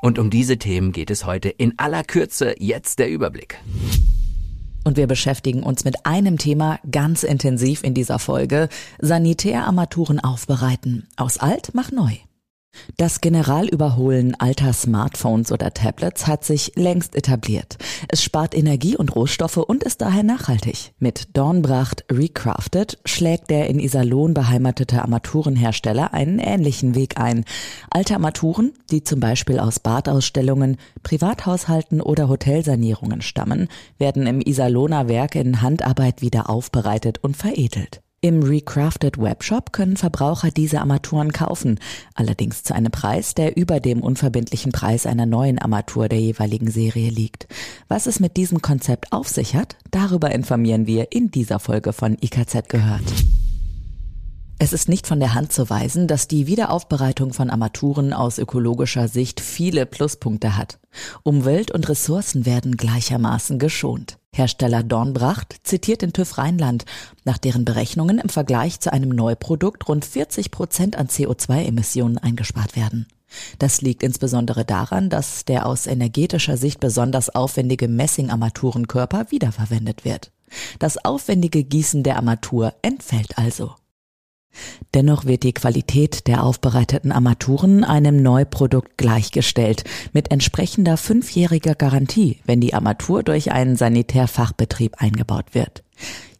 Und um diese Themen geht es heute in aller Kürze. Jetzt der Überblick. Und wir beschäftigen uns mit einem Thema ganz intensiv in dieser Folge. Sanitärarmaturen aufbereiten. Aus alt mach neu. Das Generalüberholen alter Smartphones oder Tablets hat sich längst etabliert. Es spart Energie und Rohstoffe und ist daher nachhaltig. Mit Dornbracht Recrafted schlägt der in Iserlohn beheimatete Armaturenhersteller einen ähnlichen Weg ein. Alte Armaturen, die zum Beispiel aus Badausstellungen, Privathaushalten oder Hotelsanierungen stammen, werden im Iserlohner Werk in Handarbeit wieder aufbereitet und veredelt. Im Recrafted Webshop können Verbraucher diese Armaturen kaufen, allerdings zu einem Preis, der über dem unverbindlichen Preis einer neuen Armatur der jeweiligen Serie liegt. Was es mit diesem Konzept auf sich hat, darüber informieren wir in dieser Folge von IKZ gehört. Es ist nicht von der Hand zu weisen, dass die Wiederaufbereitung von Armaturen aus ökologischer Sicht viele Pluspunkte hat. Umwelt und Ressourcen werden gleichermaßen geschont. Hersteller Dornbracht zitiert den TÜV Rheinland, nach deren Berechnungen im Vergleich zu einem Neuprodukt rund 40 Prozent an CO2-Emissionen eingespart werden. Das liegt insbesondere daran, dass der aus energetischer Sicht besonders aufwendige Messingarmaturenkörper wiederverwendet wird. Das aufwendige Gießen der Armatur entfällt also. Dennoch wird die Qualität der aufbereiteten Armaturen einem Neuprodukt gleichgestellt, mit entsprechender fünfjähriger Garantie, wenn die Armatur durch einen Sanitärfachbetrieb eingebaut wird.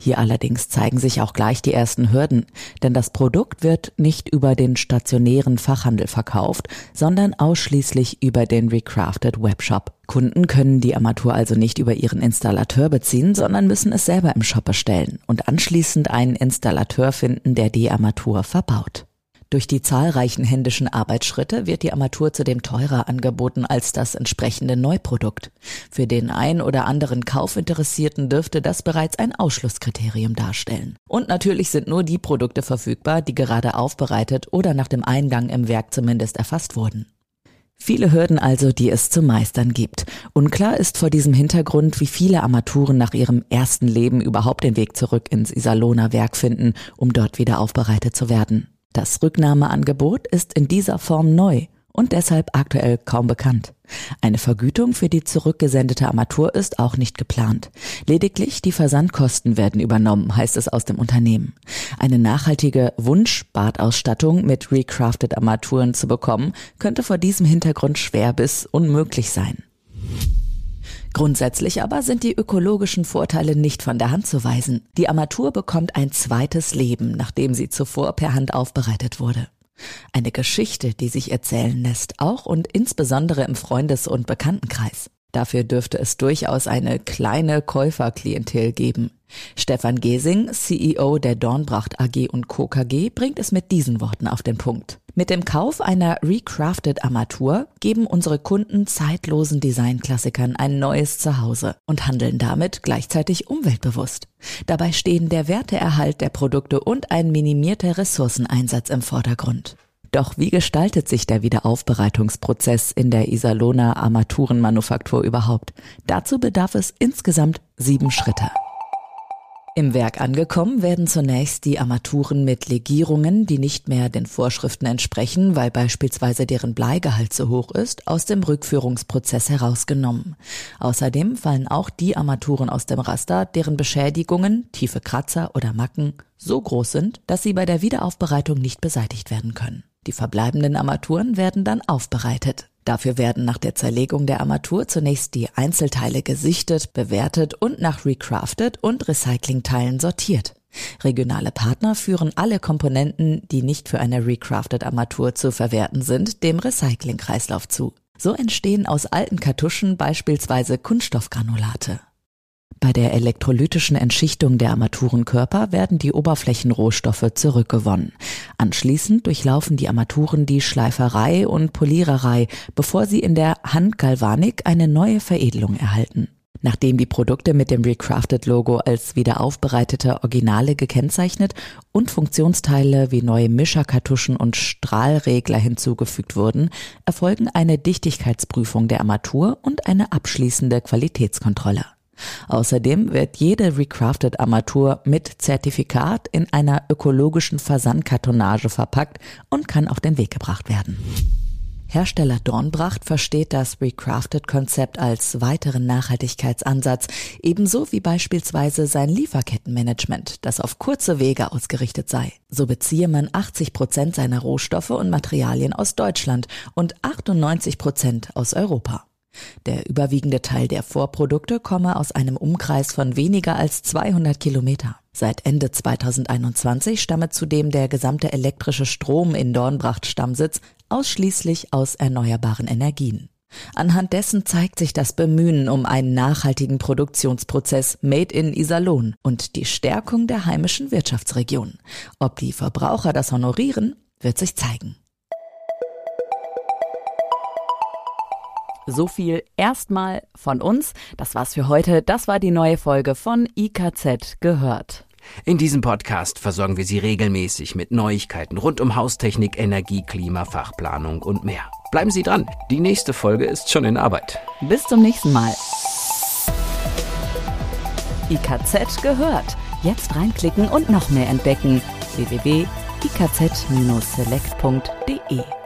Hier allerdings zeigen sich auch gleich die ersten Hürden, denn das Produkt wird nicht über den stationären Fachhandel verkauft, sondern ausschließlich über den Recrafted Webshop. Kunden können die Armatur also nicht über ihren Installateur beziehen, sondern müssen es selber im Shop bestellen und anschließend einen Installateur finden, der die Armatur verbaut. Durch die zahlreichen händischen Arbeitsschritte wird die Armatur zudem teurer angeboten als das entsprechende Neuprodukt. Für den ein oder anderen Kaufinteressierten dürfte das bereits ein Ausschlusskriterium darstellen. Und natürlich sind nur die Produkte verfügbar, die gerade aufbereitet oder nach dem Eingang im Werk zumindest erfasst wurden. Viele Hürden also, die es zu meistern gibt. Unklar ist vor diesem Hintergrund, wie viele Armaturen nach ihrem ersten Leben überhaupt den Weg zurück ins Iserlohner Werk finden, um dort wieder aufbereitet zu werden. Das Rücknahmeangebot ist in dieser Form neu und deshalb aktuell kaum bekannt. Eine Vergütung für die zurückgesendete Armatur ist auch nicht geplant. Lediglich die Versandkosten werden übernommen, heißt es aus dem Unternehmen. Eine nachhaltige Wunsch-Badausstattung mit recrafted Armaturen zu bekommen, könnte vor diesem Hintergrund schwer bis unmöglich sein. Grundsätzlich aber sind die ökologischen Vorteile nicht von der Hand zu weisen. Die Armatur bekommt ein zweites Leben, nachdem sie zuvor per Hand aufbereitet wurde. Eine Geschichte, die sich erzählen lässt, auch und insbesondere im Freundes- und Bekanntenkreis. Dafür dürfte es durchaus eine kleine Käuferklientel geben. Stefan Gesing, CEO der Dornbracht AG und Co. KG, bringt es mit diesen Worten auf den Punkt. Mit dem Kauf einer recrafted Armatur geben unsere Kunden zeitlosen Designklassikern ein neues Zuhause und handeln damit gleichzeitig umweltbewusst. Dabei stehen der Werteerhalt der Produkte und ein minimierter Ressourceneinsatz im Vordergrund. Doch wie gestaltet sich der Wiederaufbereitungsprozess in der Iserlohner Armaturenmanufaktur überhaupt? Dazu bedarf es insgesamt sieben Schritte. Im Werk angekommen werden zunächst die Armaturen mit Legierungen, die nicht mehr den Vorschriften entsprechen, weil beispielsweise deren Bleigehalt zu hoch ist, aus dem Rückführungsprozess herausgenommen. Außerdem fallen auch die Armaturen aus dem Raster, deren Beschädigungen, tiefe Kratzer oder Macken so groß sind, dass sie bei der Wiederaufbereitung nicht beseitigt werden können. Die verbleibenden Armaturen werden dann aufbereitet. Dafür werden nach der Zerlegung der Armatur zunächst die Einzelteile gesichtet, bewertet und nach Recrafted und Recyclingteilen sortiert. Regionale Partner führen alle Komponenten, die nicht für eine recrafted Armatur zu verwerten sind, dem Recyclingkreislauf zu. So entstehen aus alten Kartuschen beispielsweise Kunststoffgranulate. Bei der elektrolytischen Entschichtung der Armaturenkörper werden die Oberflächenrohstoffe zurückgewonnen. Anschließend durchlaufen die Armaturen die Schleiferei und Poliererei, bevor sie in der Handgalvanik eine neue Veredelung erhalten. Nachdem die Produkte mit dem Recrafted-Logo als wiederaufbereitete Originale gekennzeichnet und Funktionsteile wie neue Mischerkartuschen und Strahlregler hinzugefügt wurden, erfolgen eine Dichtigkeitsprüfung der Armatur und eine abschließende Qualitätskontrolle. Außerdem wird jede Recrafted Armatur mit Zertifikat in einer ökologischen Versandkartonage verpackt und kann auf den Weg gebracht werden. Hersteller Dornbracht versteht das Recrafted-Konzept als weiteren Nachhaltigkeitsansatz, ebenso wie beispielsweise sein Lieferkettenmanagement, das auf kurze Wege ausgerichtet sei. So beziehe man 80 Prozent seiner Rohstoffe und Materialien aus Deutschland und 98 Prozent aus Europa. Der überwiegende Teil der Vorprodukte komme aus einem Umkreis von weniger als 200 Kilometer. Seit Ende 2021 stamme zudem der gesamte elektrische Strom in Dornbracht Stammsitz ausschließlich aus erneuerbaren Energien. Anhand dessen zeigt sich das Bemühen um einen nachhaltigen Produktionsprozess Made in Iserlohn und die Stärkung der heimischen Wirtschaftsregion. Ob die Verbraucher das honorieren, wird sich zeigen. So viel erstmal von uns. Das war's für heute. Das war die neue Folge von IKZ gehört. In diesem Podcast versorgen wir Sie regelmäßig mit Neuigkeiten rund um Haustechnik, Energie, Klima, Fachplanung und mehr. Bleiben Sie dran. Die nächste Folge ist schon in Arbeit. Bis zum nächsten Mal. IKZ gehört. Jetzt reinklicken und noch mehr entdecken. www.ikz-select.de